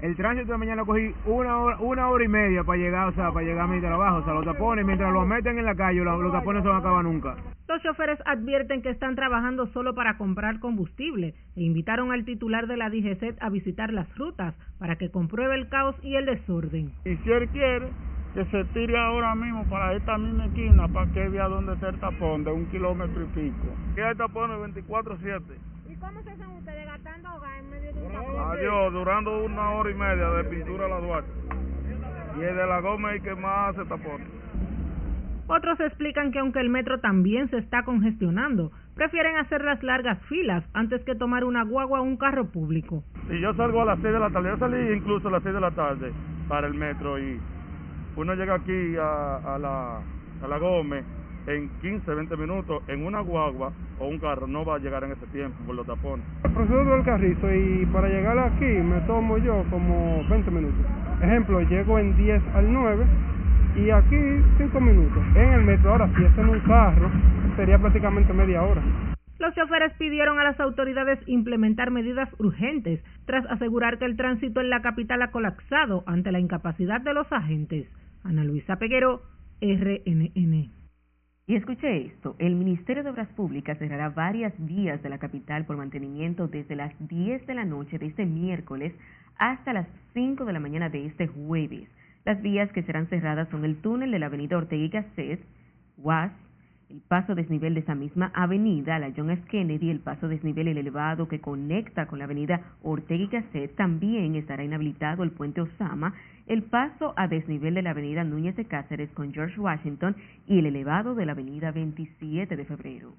El tránsito de mañana cogí una hora, una hora y media para llegar, o sea, para llegar a mi trabajo. O sea, los tapones, mientras los meten en la calle, los, los tapones no se van a acabar nunca. Los choferes advierten que están trabajando solo para comprar combustible e invitaron al titular de la DGCET a visitar las rutas para que compruebe el caos y el desorden. Y si él quiere, que se tire ahora mismo para esta misma esquina para que vea dónde está el tapón de un kilómetro y pico. Que hay tapones 24-7. ¿Y cómo se hacen ustedes en medio de un tapón? Adiós, durando una hora y media de pintura a la Duarte. Y el de la goma es que más hace tapones. Otros explican que aunque el metro también se está congestionando, prefieren hacer las largas filas antes que tomar una guagua o un carro público. Y yo salgo a las 6 de la tarde, yo salí incluso a las 6 de la tarde para el metro y uno llega aquí a, a la, a la Gómez en 15, 20 minutos en una guagua o un carro no va a llegar en ese tiempo por los tapones. El proceso del carrizo y para llegar aquí me tomo yo como 20 minutos. Ejemplo, llego en 10 al 9 y aquí 5 minutos. En el metro, ahora si es en un carro, sería prácticamente media hora. Los choferes pidieron a las autoridades implementar medidas urgentes tras asegurar que el tránsito en la capital ha colapsado ante la incapacidad de los agentes. Ana Luisa Peguero, RNN. Y escuche esto, el Ministerio de Obras Públicas cerrará varias vías de la capital por mantenimiento desde las 10 de la noche de este miércoles hasta las 5 de la mañana de este jueves. Las vías que serán cerradas son el túnel de la avenida Ortega y Gasset, UAS, el paso desnivel de esa misma avenida, la John F. Kennedy, el paso desnivel el elevado que conecta con la avenida Ortega y Gasset, también estará inhabilitado el puente Osama, el paso a desnivel de la avenida Núñez de Cáceres con George Washington y el elevado de la avenida 27 de febrero.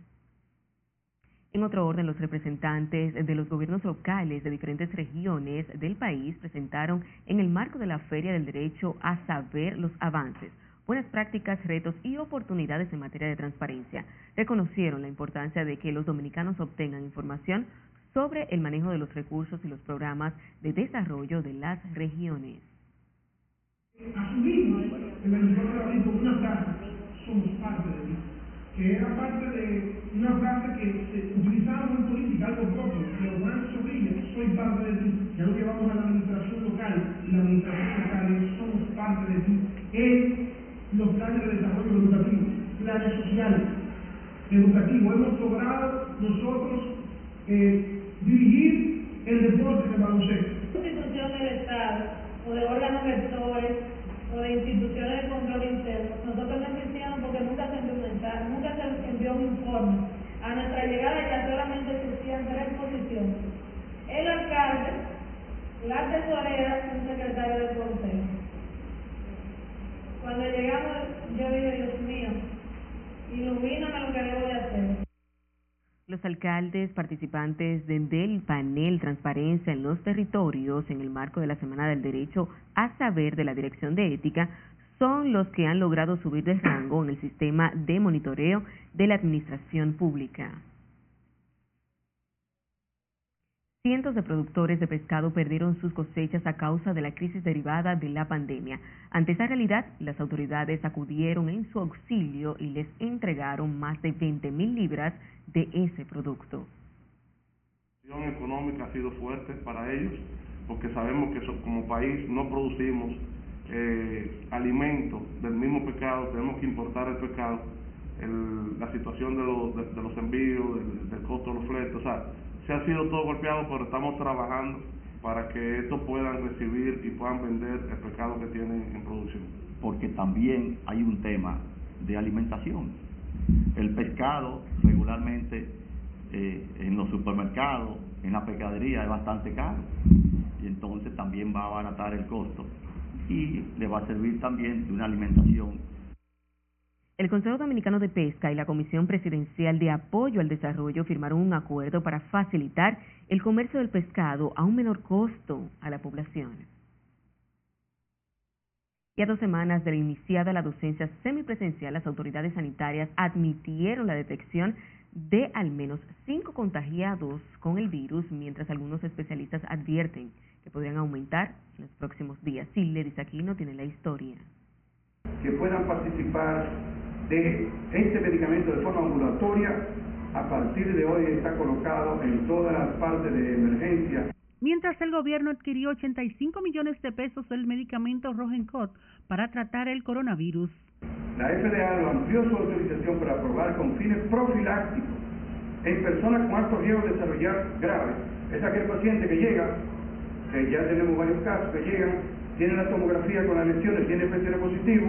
En otro orden, los representantes de los gobiernos locales de diferentes regiones del país presentaron en el marco de la Feria del Derecho a saber los avances buenas prácticas, retos y oportunidades en materia de transparencia. Reconocieron la importancia de que los dominicanos obtengan información sobre el manejo de los recursos y los programas de desarrollo de las regiones. Asumimos en el informe de la como una frase, somos parte de mí, que era parte de una frase que se utilizaba en política, algo pero Juan Zorrilla, soy parte de ti, ya lo llevamos a la administración local, y la administración local es somos parte de ti, es los planes de desarrollo educativo, planes sociales, educativos. Hemos logrado nosotros eh, dirigir el deporte de baloncesto. institución del Estado o de órganos rectores o de instituciones de control interno, nosotros no existíamos porque nunca se implementaron, nunca se envió un informe. A nuestra llegada ya solamente existían tres posiciones. El alcalde, la tesorera y un secretario del consejo. Cuando llegamos, yo dije, Dios mío, ilumíname lo que debo. Los alcaldes participantes del panel Transparencia en los Territorios en el marco de la Semana del Derecho a Saber de la Dirección de Ética son los que han logrado subir de rango en el sistema de monitoreo de la administración pública. Cientos de productores de pescado perdieron sus cosechas a causa de la crisis derivada de la pandemia. Ante esa realidad, las autoridades acudieron en su auxilio y les entregaron más de 20 mil libras de ese producto. La situación económica ha sido fuerte para ellos porque sabemos que como país no producimos eh, alimentos del mismo pescado, tenemos que importar el pescado, la situación de los, de, los envíos, del, del costo de los fletes, o sea, se ha sido todo golpeado, pero estamos trabajando para que estos puedan recibir y puedan vender el pescado que tienen en producción. Porque también hay un tema de alimentación. El pescado regularmente eh, en los supermercados, en la pescadería es bastante caro y entonces también va a abaratar el costo y le va a servir también de una alimentación El Consejo Dominicano de Pesca y la Comisión Presidencial de Apoyo al Desarrollo firmaron un acuerdo para facilitar el comercio del pescado a un menor costo a la población. Y a dos semanas de la iniciada la docencia semipresencial, las autoridades sanitarias admitieron la detección de al menos cinco contagiados con el virus, mientras algunos especialistas advierten que podrían aumentar en los próximos días. aquí no tiene la historia. Que puedan participar de este medicamento de forma ambulatoria, a partir de hoy está colocado en todas las partes de emergencia. Mientras el gobierno adquirió 85 millones de pesos del medicamento Rogencot para tratar el coronavirus. La FDA lo amplió su autorización para probar con fines profilácticos en personas con alto riesgo de desarrollar grave. Es aquel paciente que llega, que ya tenemos varios casos que llegan, tiene la tomografía con las lesiones, tiene PCR positivo,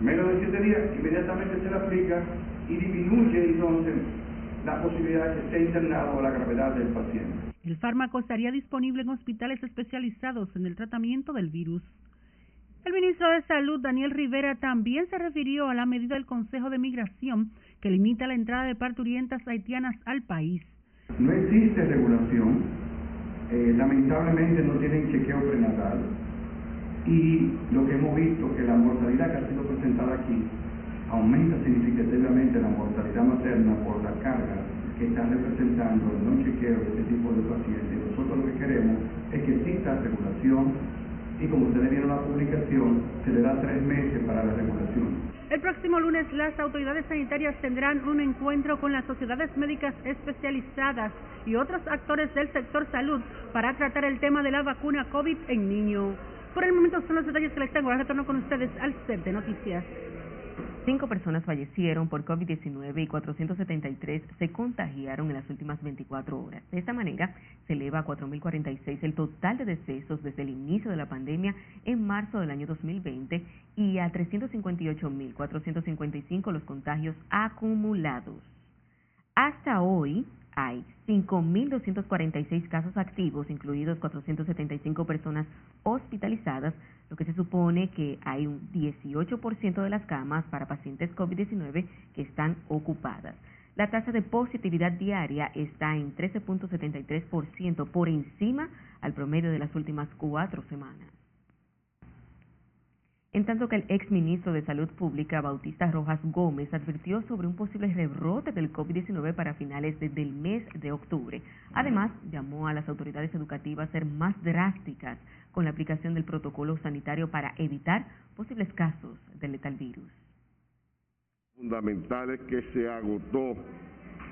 menos de 7 días, inmediatamente se le aplica y disminuye entonces la posibilidad de que esté internado o la gravedad del paciente. El fármaco estaría disponible en hospitales especializados en el tratamiento del virus. El ministro de Salud, Daniel Rivera, también se refirió a la medida del Consejo de Migración que limita la entrada de parturientas haitianas al país. No existe regulación, eh, lamentablemente no tienen chequeo prenatal y lo que hemos visto que la mortalidad que ha sido presentada aquí aumenta significativamente la mortalidad materna por la carga que están representando el no chequeo de este tipo de pacientes. Nosotros lo que queremos es que exista regulación y como ustedes vieron la publicación, se le da tres meses para la regulación. El próximo lunes las autoridades sanitarias tendrán un encuentro con las sociedades médicas especializadas y otros actores del sector salud para tratar el tema de la vacuna COVID en niños. Por el momento son los detalles que les tengo. Ahora retorno con ustedes al set de noticias. Cinco personas fallecieron por COVID-19 y 473 se contagiaron en las últimas 24 horas. De esta manera, se eleva a 4.046 el total de decesos desde el inicio de la pandemia en marzo del año 2020 y a 358.455 los contagios acumulados. Hasta hoy, hay 5.246 casos activos, incluidos 475 personas hospitalizadas, lo que se supone que hay un 18% de las camas para pacientes COVID-19 que están ocupadas. La tasa de positividad diaria está en 13.73% por encima al promedio de las últimas cuatro semanas en tanto que el ex ministro de Salud Pública, Bautista Rojas Gómez, advirtió sobre un posible rebrote del COVID-19 para finales del mes de octubre. Además, llamó a las autoridades educativas a ser más drásticas con la aplicación del protocolo sanitario para evitar posibles casos del letal virus. Fundamental es que se agotó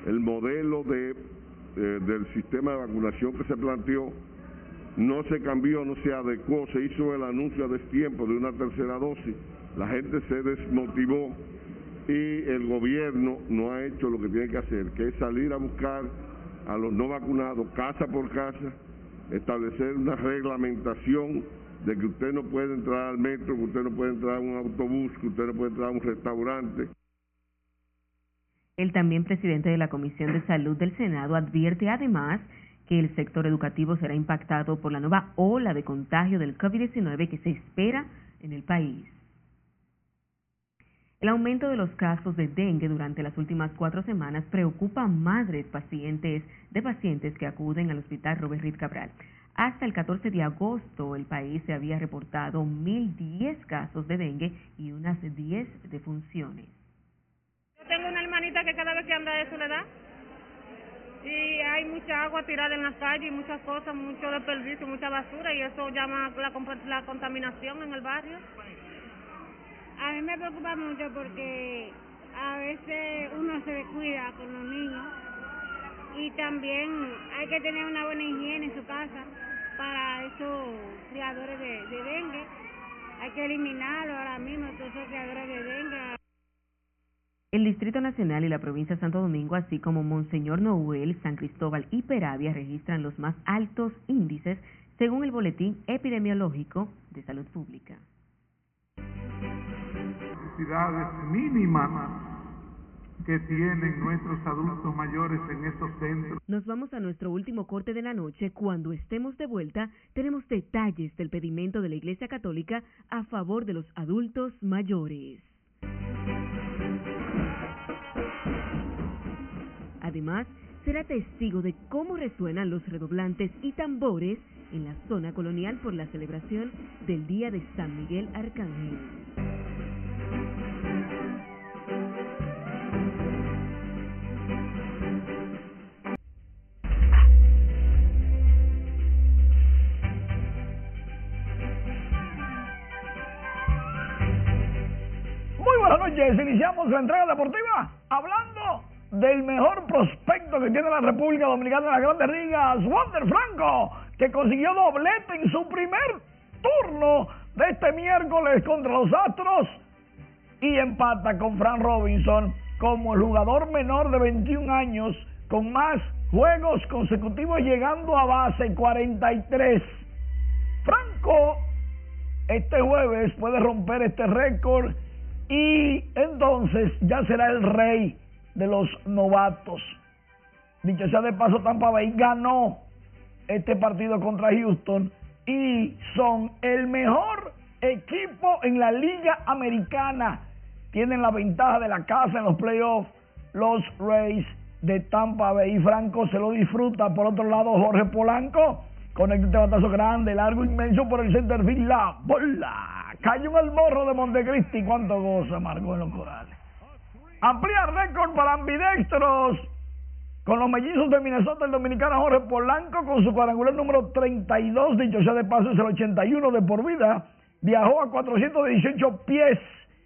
el modelo de, eh, del sistema de vacunación que se planteó no se cambió, no se adecuó, se hizo el anuncio a destiempo de una tercera dosis, la gente se desmotivó y el gobierno no ha hecho lo que tiene que hacer, que es salir a buscar a los no vacunados casa por casa, establecer una reglamentación de que usted no puede entrar al metro, que usted no puede entrar a un autobús, que usted no puede entrar a un restaurante. El también presidente de la Comisión de Salud del Senado advierte además que el sector educativo será impactado por la nueva ola de contagio del COVID-19 que se espera en el país. El aumento de los casos de dengue durante las últimas cuatro semanas preocupa a madres pacientes de pacientes que acuden al hospital Robert Reed Cabral. Hasta el 14 de agosto el país se había reportado 1.010 casos de dengue y unas 10 defunciones. Yo tengo una hermanita que cada vez que anda eso le da y hay mucha agua tirada en la calle y muchas cosas, mucho desperdicio, mucha basura y eso llama la, la contaminación en el barrio. A mí me preocupa mucho porque a veces uno se descuida con los niños y también hay que tener una buena higiene en su casa para esos criadores de, de dengue. Hay que eliminarlo ahora mismo, todos esos criadores de dengue. El Distrito Nacional y la provincia de Santo Domingo, así como Monseñor Noel, San Cristóbal y Peravia, registran los más altos índices según el Boletín Epidemiológico de Salud Pública. Necesidades mínimas que tienen nuestros adultos mayores en estos centros. Nos vamos a nuestro último corte de la noche. Cuando estemos de vuelta, tenemos detalles del pedimento de la Iglesia Católica a favor de los adultos mayores. Además, será testigo de cómo resuenan los redoblantes y tambores en la zona colonial por la celebración del Día de San Miguel Arcángel. Muy buenas noches, iniciamos la entrega deportiva hablando del mejor prospecto que tiene la República Dominicana en las grandes ligas, Wander Franco, que consiguió doblete en su primer turno de este miércoles contra los Astros y empata con Fran Robinson como el jugador menor de 21 años con más juegos consecutivos llegando a base 43. Franco este jueves puede romper este récord y entonces ya será el rey de los novatos. Dicho sea de paso, Tampa Bay ganó este partido contra Houston y son el mejor equipo en la liga americana. Tienen la ventaja de la casa en los playoffs los Rays de Tampa Bay. Franco se lo disfruta. Por otro lado, Jorge Polanco con este batazo grande, largo, inmenso por el center field. La bola cayó en el morro de Montecristi. ¿Cuánto goza Margot en los corales? Ampliar récord para ambidextros con los mellizos de Minnesota, el dominicano Jorge Polanco con su cuadrangular número 32, dicho sea de paso es el 81 de por vida, viajó a 418 pies.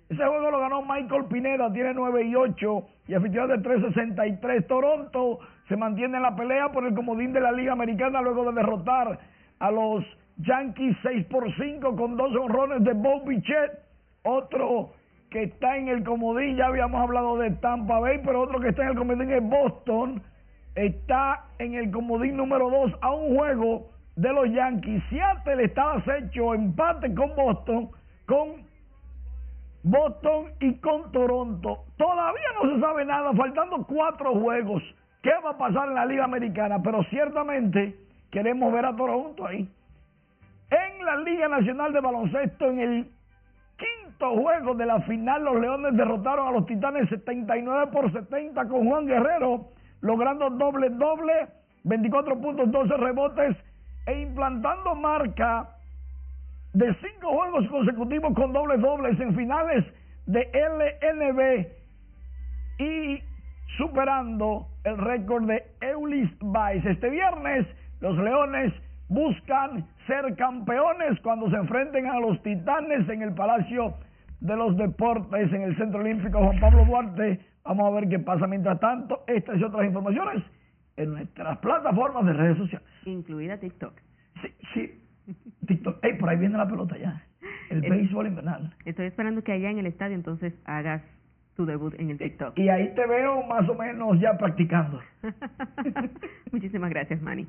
Ese juego lo ganó Michael Pineda, tiene 9 y 8 y aficionado de 363. Toronto se mantiene en la pelea por el comodín de la Liga Americana luego de derrotar a los Yankees 6 por 5 con dos honrones de Bob Bichette. Otro que está en el comodín, ya habíamos hablado de Tampa Bay, pero otro que está en el comodín es Boston. Está en el comodín número 2 a un juego de los Yankees. Seattle está acecho empate con Boston, con Boston y con Toronto. Todavía no se sabe nada, faltando cuatro juegos. ¿Qué va a pasar en la Liga Americana? Pero ciertamente queremos ver a Toronto ahí. En la Liga Nacional de Baloncesto, en el quinto juego de la final, los Leones derrotaron a los Titanes 79 por 70 con Juan Guerrero, logrando doble doble, 24 puntos, 12 rebotes e implantando marca de cinco juegos consecutivos con dobles dobles en finales de LNB y superando el récord de Eulis Vice. Este viernes los Leones buscan ser campeones cuando se enfrenten a los Titanes en el Palacio de los Deportes en el Centro Olímpico Juan Pablo Duarte. Vamos a ver qué pasa mientras tanto. Estas y otras informaciones en nuestras plataformas de redes sociales. Incluida TikTok. Sí, sí. TikTok. Ey, por ahí viene la pelota ya. El Es- béisbol invernal. Estoy esperando que allá en el estadio entonces hagas tu debut en el TikTok. Y ahí te veo más o menos ya practicando. Muchísimas gracias, Manny.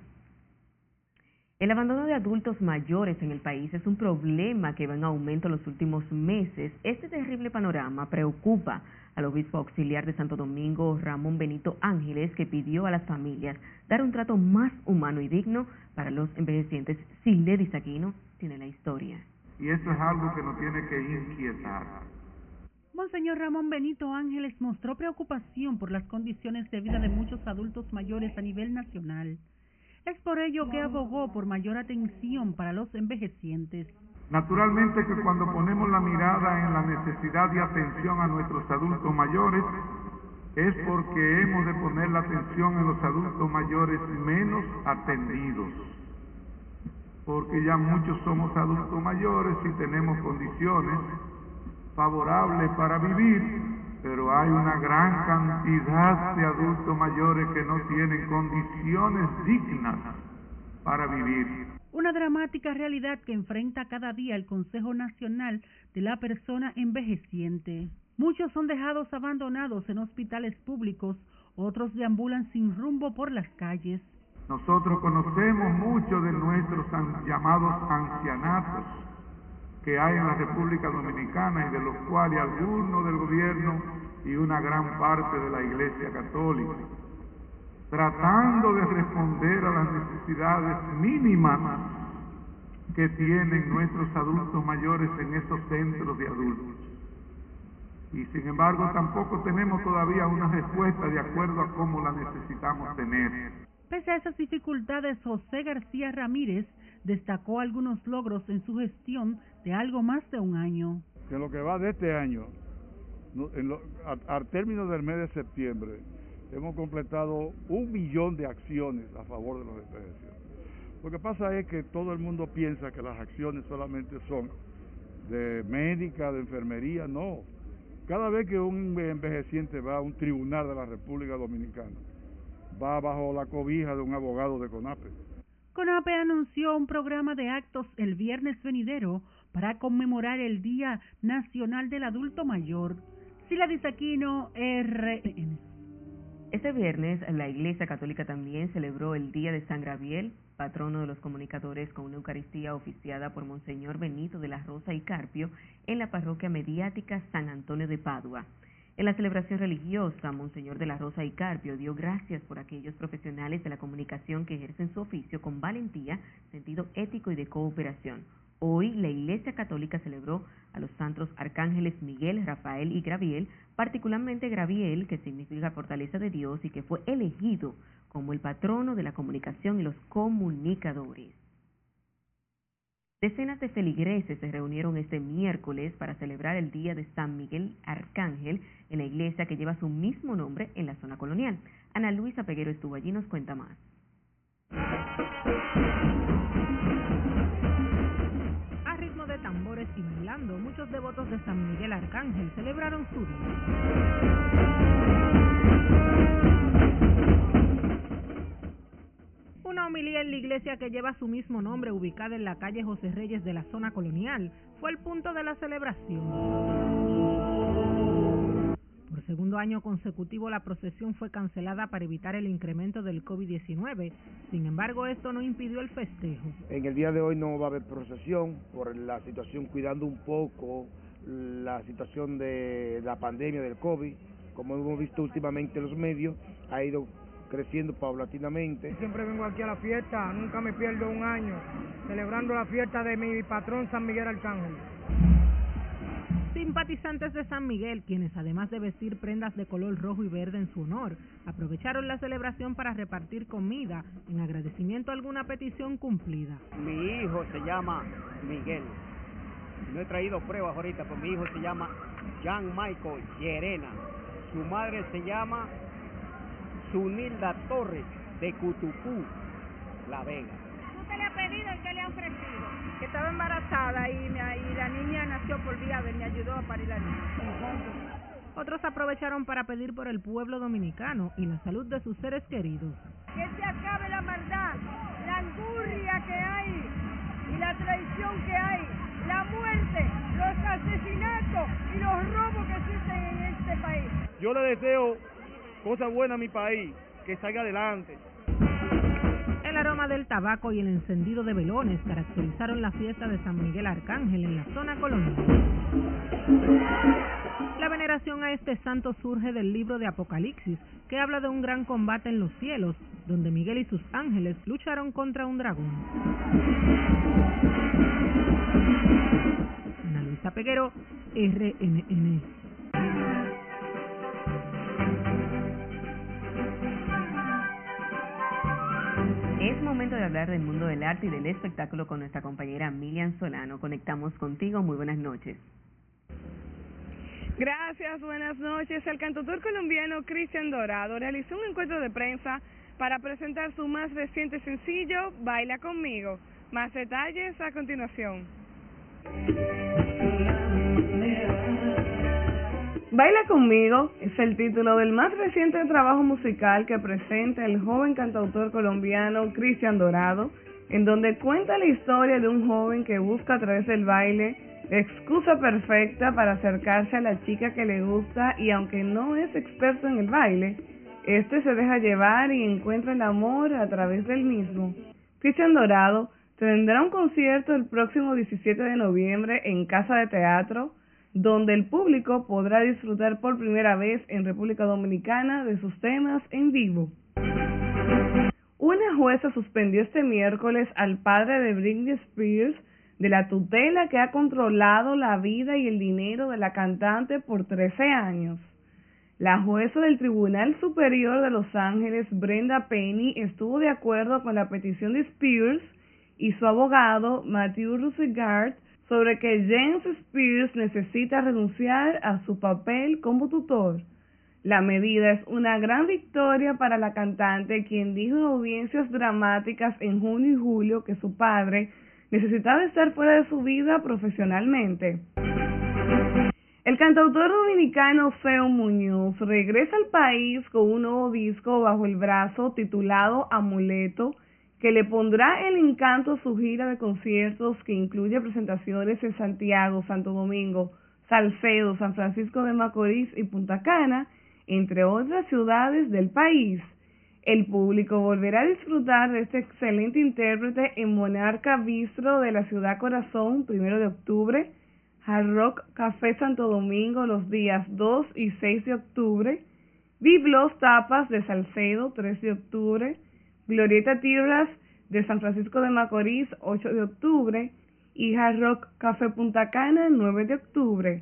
El abandono de adultos mayores en el país es un problema que va en aumento en los últimos meses. Este terrible panorama preocupa al obispo auxiliar de Santo Domingo, Ramón Benito Ángeles, que pidió a las familias dar un trato más humano y digno para los envejecientes. Siledis Aquino tiene la historia. Y eso es algo que nos tiene que inquietar. Monseñor Ramón Benito Ángeles mostró preocupación por las condiciones de vida de muchos adultos mayores a nivel nacional. Es por ello que abogó por mayor atención para los envejecientes. Naturalmente que cuando ponemos la mirada en la necesidad de atención a nuestros adultos mayores, es porque hemos de poner la atención en los adultos mayores menos atendidos. Porque ya muchos somos adultos mayores y tenemos condiciones favorables para vivir, pero hay una gran cantidad de adultos mayores que no tienen condiciones dignas para vivir. Una dramática realidad que enfrenta cada día el Consejo Nacional de la Persona Envejeciente. Muchos son dejados abandonados en hospitales públicos, otros deambulan sin rumbo por las calles. Nosotros conocemos mucho de nuestros llamados ancianatos que hay en la República Dominicana y de los cuales algunos del gobierno y una gran parte de la Iglesia Católica, tratando de responder a las necesidades mínimas que tienen nuestros adultos mayores en esos centros de adultos. y sin embargo tampoco tenemos todavía una respuesta de acuerdo a cómo la necesitamos tener. Pese a esas dificultades, José García Ramírez destacó algunos logros en su gestión de algo más de un año. En lo que va de este año, en al término del mes de septiembre, hemos completado un millón de acciones a favor de los envejecientes. Lo que pasa es que todo el mundo piensa que las acciones solamente son de médica, de enfermería, no. Cada vez que un envejeciente va a un tribunal de la República Dominicana, va bajo la cobija de un abogado de CONAPE. CONAPE anunció un programa de actos el viernes venidero para conmemorar el Día Nacional del Adulto Mayor. Sila Disaquino, RN. Este viernes la Iglesia Católica también celebró el Día de San Gabriel, patrono de los comunicadores, con una Eucaristía oficiada por Monseñor Benito de la Rosa y Carpio en la parroquia mediática San Antonio de Padua. En la celebración religiosa, Monseñor de la Rosa y Carpio dio gracias por aquellos profesionales de la comunicación que ejercen su oficio con valentía, sentido ético y de cooperación. Hoy la Iglesia Católica celebró a los santos arcángeles Miguel, Rafael y Graviel, particularmente Graviel, que significa fortaleza de Dios y que fue elegido como el patrono de la comunicación y los comunicadores. Decenas de feligreses se reunieron este miércoles para celebrar el Día de San Miguel Arcángel en la iglesia que lleva su mismo nombre en la zona colonial. Ana Luisa Peguero estuvo allí y nos cuenta más. Devotos de San Miguel Arcángel celebraron su día. Una homilía en la iglesia que lleva su mismo nombre, ubicada en la calle José Reyes de la zona colonial, fue el punto de la celebración segundo año consecutivo la procesión fue cancelada para evitar el incremento del COVID-19. Sin embargo, esto no impidió el festejo. En el día de hoy no va a haber procesión por la situación, cuidando un poco la situación de la pandemia del COVID. Como hemos visto últimamente en los medios, ha ido creciendo paulatinamente. Siempre vengo aquí a la fiesta, nunca me pierdo un año, celebrando la fiesta de mi patrón San Miguel Arcángel. Simpatizantes de San Miguel, quienes además de vestir prendas de color rojo y verde en su honor, aprovecharon la celebración para repartir comida en agradecimiento a alguna petición cumplida. Mi hijo se llama Miguel. No he traído pruebas ahorita, pero mi hijo se llama Jean Michael Llerena. Su madre se llama Sunilda Torres de Cutucú, La Vega. ¿Qué le ha pedido y qué le ha ofrecido? Que estaba embarazada y, la niña nació por vía me ayudó a parir la niña. Otros aprovecharon para pedir por el pueblo dominicano y la salud de sus seres queridos. Que se acabe la maldad, la angurria que hay y la traición que hay, la muerte, los asesinatos y los robos que existen en este país. Yo le deseo cosas buenas a mi país, que salga adelante el aroma del tabaco y el encendido de velones caracterizaron la fiesta de San Miguel Arcángel en la zona colonial. La veneración a este santo surge del libro de Apocalipsis, que habla de un gran combate en los cielos, donde Miguel y sus ángeles lucharon contra un dragón. Ana Luisa Peguero, RNN. Es momento de hablar del mundo del arte y del espectáculo con nuestra compañera Milian Solano. Conectamos contigo. Muy buenas noches. Gracias, buenas noches. El cantautor colombiano Cristian Dorado realizó un encuentro de prensa para presentar su más reciente sencillo, Baila conmigo. Más detalles a continuación. Baila conmigo es el título del más reciente trabajo musical que presenta el joven cantautor colombiano Cristian Dorado, en donde cuenta la historia de un joven que busca a través del baile excusa perfecta para acercarse a la chica que le gusta y aunque no es experto en el baile, este se deja llevar y encuentra el amor a través del mismo. Cristian Dorado tendrá un concierto el próximo 17 de noviembre en Casa de Teatro donde el público podrá disfrutar por primera vez en República Dominicana de sus temas en vivo. Una jueza suspendió este miércoles al padre de Britney Spears de la tutela que ha controlado la vida y el dinero de la cantante por 13 años. La jueza del Tribunal Superior de Los Ángeles, Brenda Penny, estuvo de acuerdo con la petición de Spears y su abogado, Matthew Rusegard, sobre que James Spears necesita renunciar a su papel como tutor. La medida es una gran victoria para la cantante, quien dijo en audiencias dramáticas en junio y julio que su padre necesitaba estar fuera de su vida profesionalmente. El cantautor dominicano Feo Muñoz regresa al país con un nuevo disco bajo el brazo titulado Amuleto, que le pondrá el encanto a su gira de conciertos que incluye presentaciones en Santiago, Santo Domingo, Salcedo, San Francisco de Macorís y Punta Cana, entre otras ciudades del país. El público volverá a disfrutar de este excelente intérprete en Monarca Bistro de la Ciudad Corazón, primero de octubre, Hard Rock Café Santo Domingo los días 2 y 6 de octubre, Biblos Tapas de Salcedo, 3 de octubre, Glorieta Tierras de San Francisco de Macorís, 8 de octubre, y Hard Rock Café Punta Cana, 9 de octubre.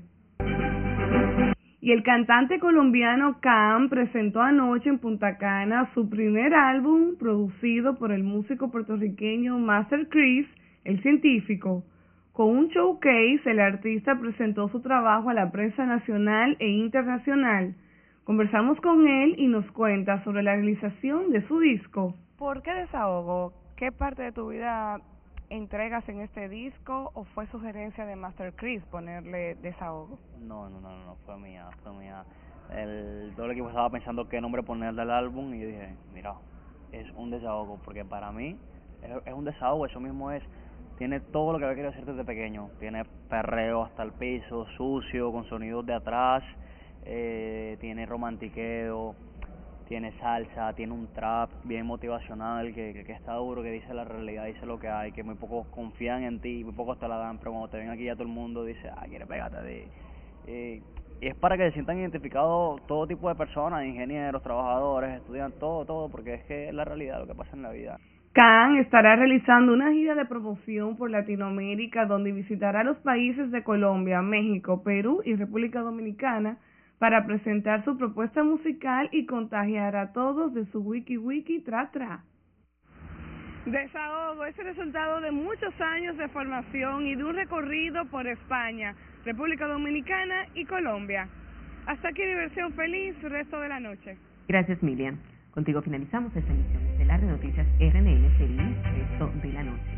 Y el cantante colombiano Cam presentó anoche en Punta Cana su primer álbum producido por el músico puertorriqueño Master Chris, el científico. Con un showcase, el artista presentó su trabajo a la prensa nacional e internacional. Conversamos con él y nos cuenta sobre la realización de su disco. ¿Por qué desahogo? ¿Qué parte de tu vida entregas en este disco o fue sugerencia de Master Chris ponerle desahogo? No, no, no, no, fue mía, fue mía. El, todo el equipo estaba pensando qué nombre ponerle al álbum y yo dije, mira, es un desahogo, porque para mí es, un desahogo, eso mismo es, tiene todo lo que había querido hacer desde pequeño, tiene perreo hasta el piso, sucio, con sonidos de atrás, eh, tiene romantiqueo, tiene salsa, tiene un trap bien motivacional que, que, está duro, que dice la realidad, dice lo que hay, que muy pocos confían en ti, muy pocos te la dan, pero cuando te ven aquí ya todo el mundo dice, ah, quiere pegarte de... y es para que se sientan identificados todo tipo de personas, ingenieros, trabajadores, estudiantes, todo, todo, porque es que es la realidad lo que pasa en la vida. Khan estará realizando una gira de promoción por Latinoamérica donde visitará los países de Colombia, México, Perú y República Dominicana para presentar su propuesta musical y contagiar a todos de su wiki wiki tra tra. Desahogo es el resultado de muchos años de formación y de un recorrido por España, República Dominicana y Colombia. Hasta aquí diversión feliz, resto de la noche. Gracias Miriam. Contigo finalizamos esta emisión de las Noticias RNN Feliz Resto de la Noche.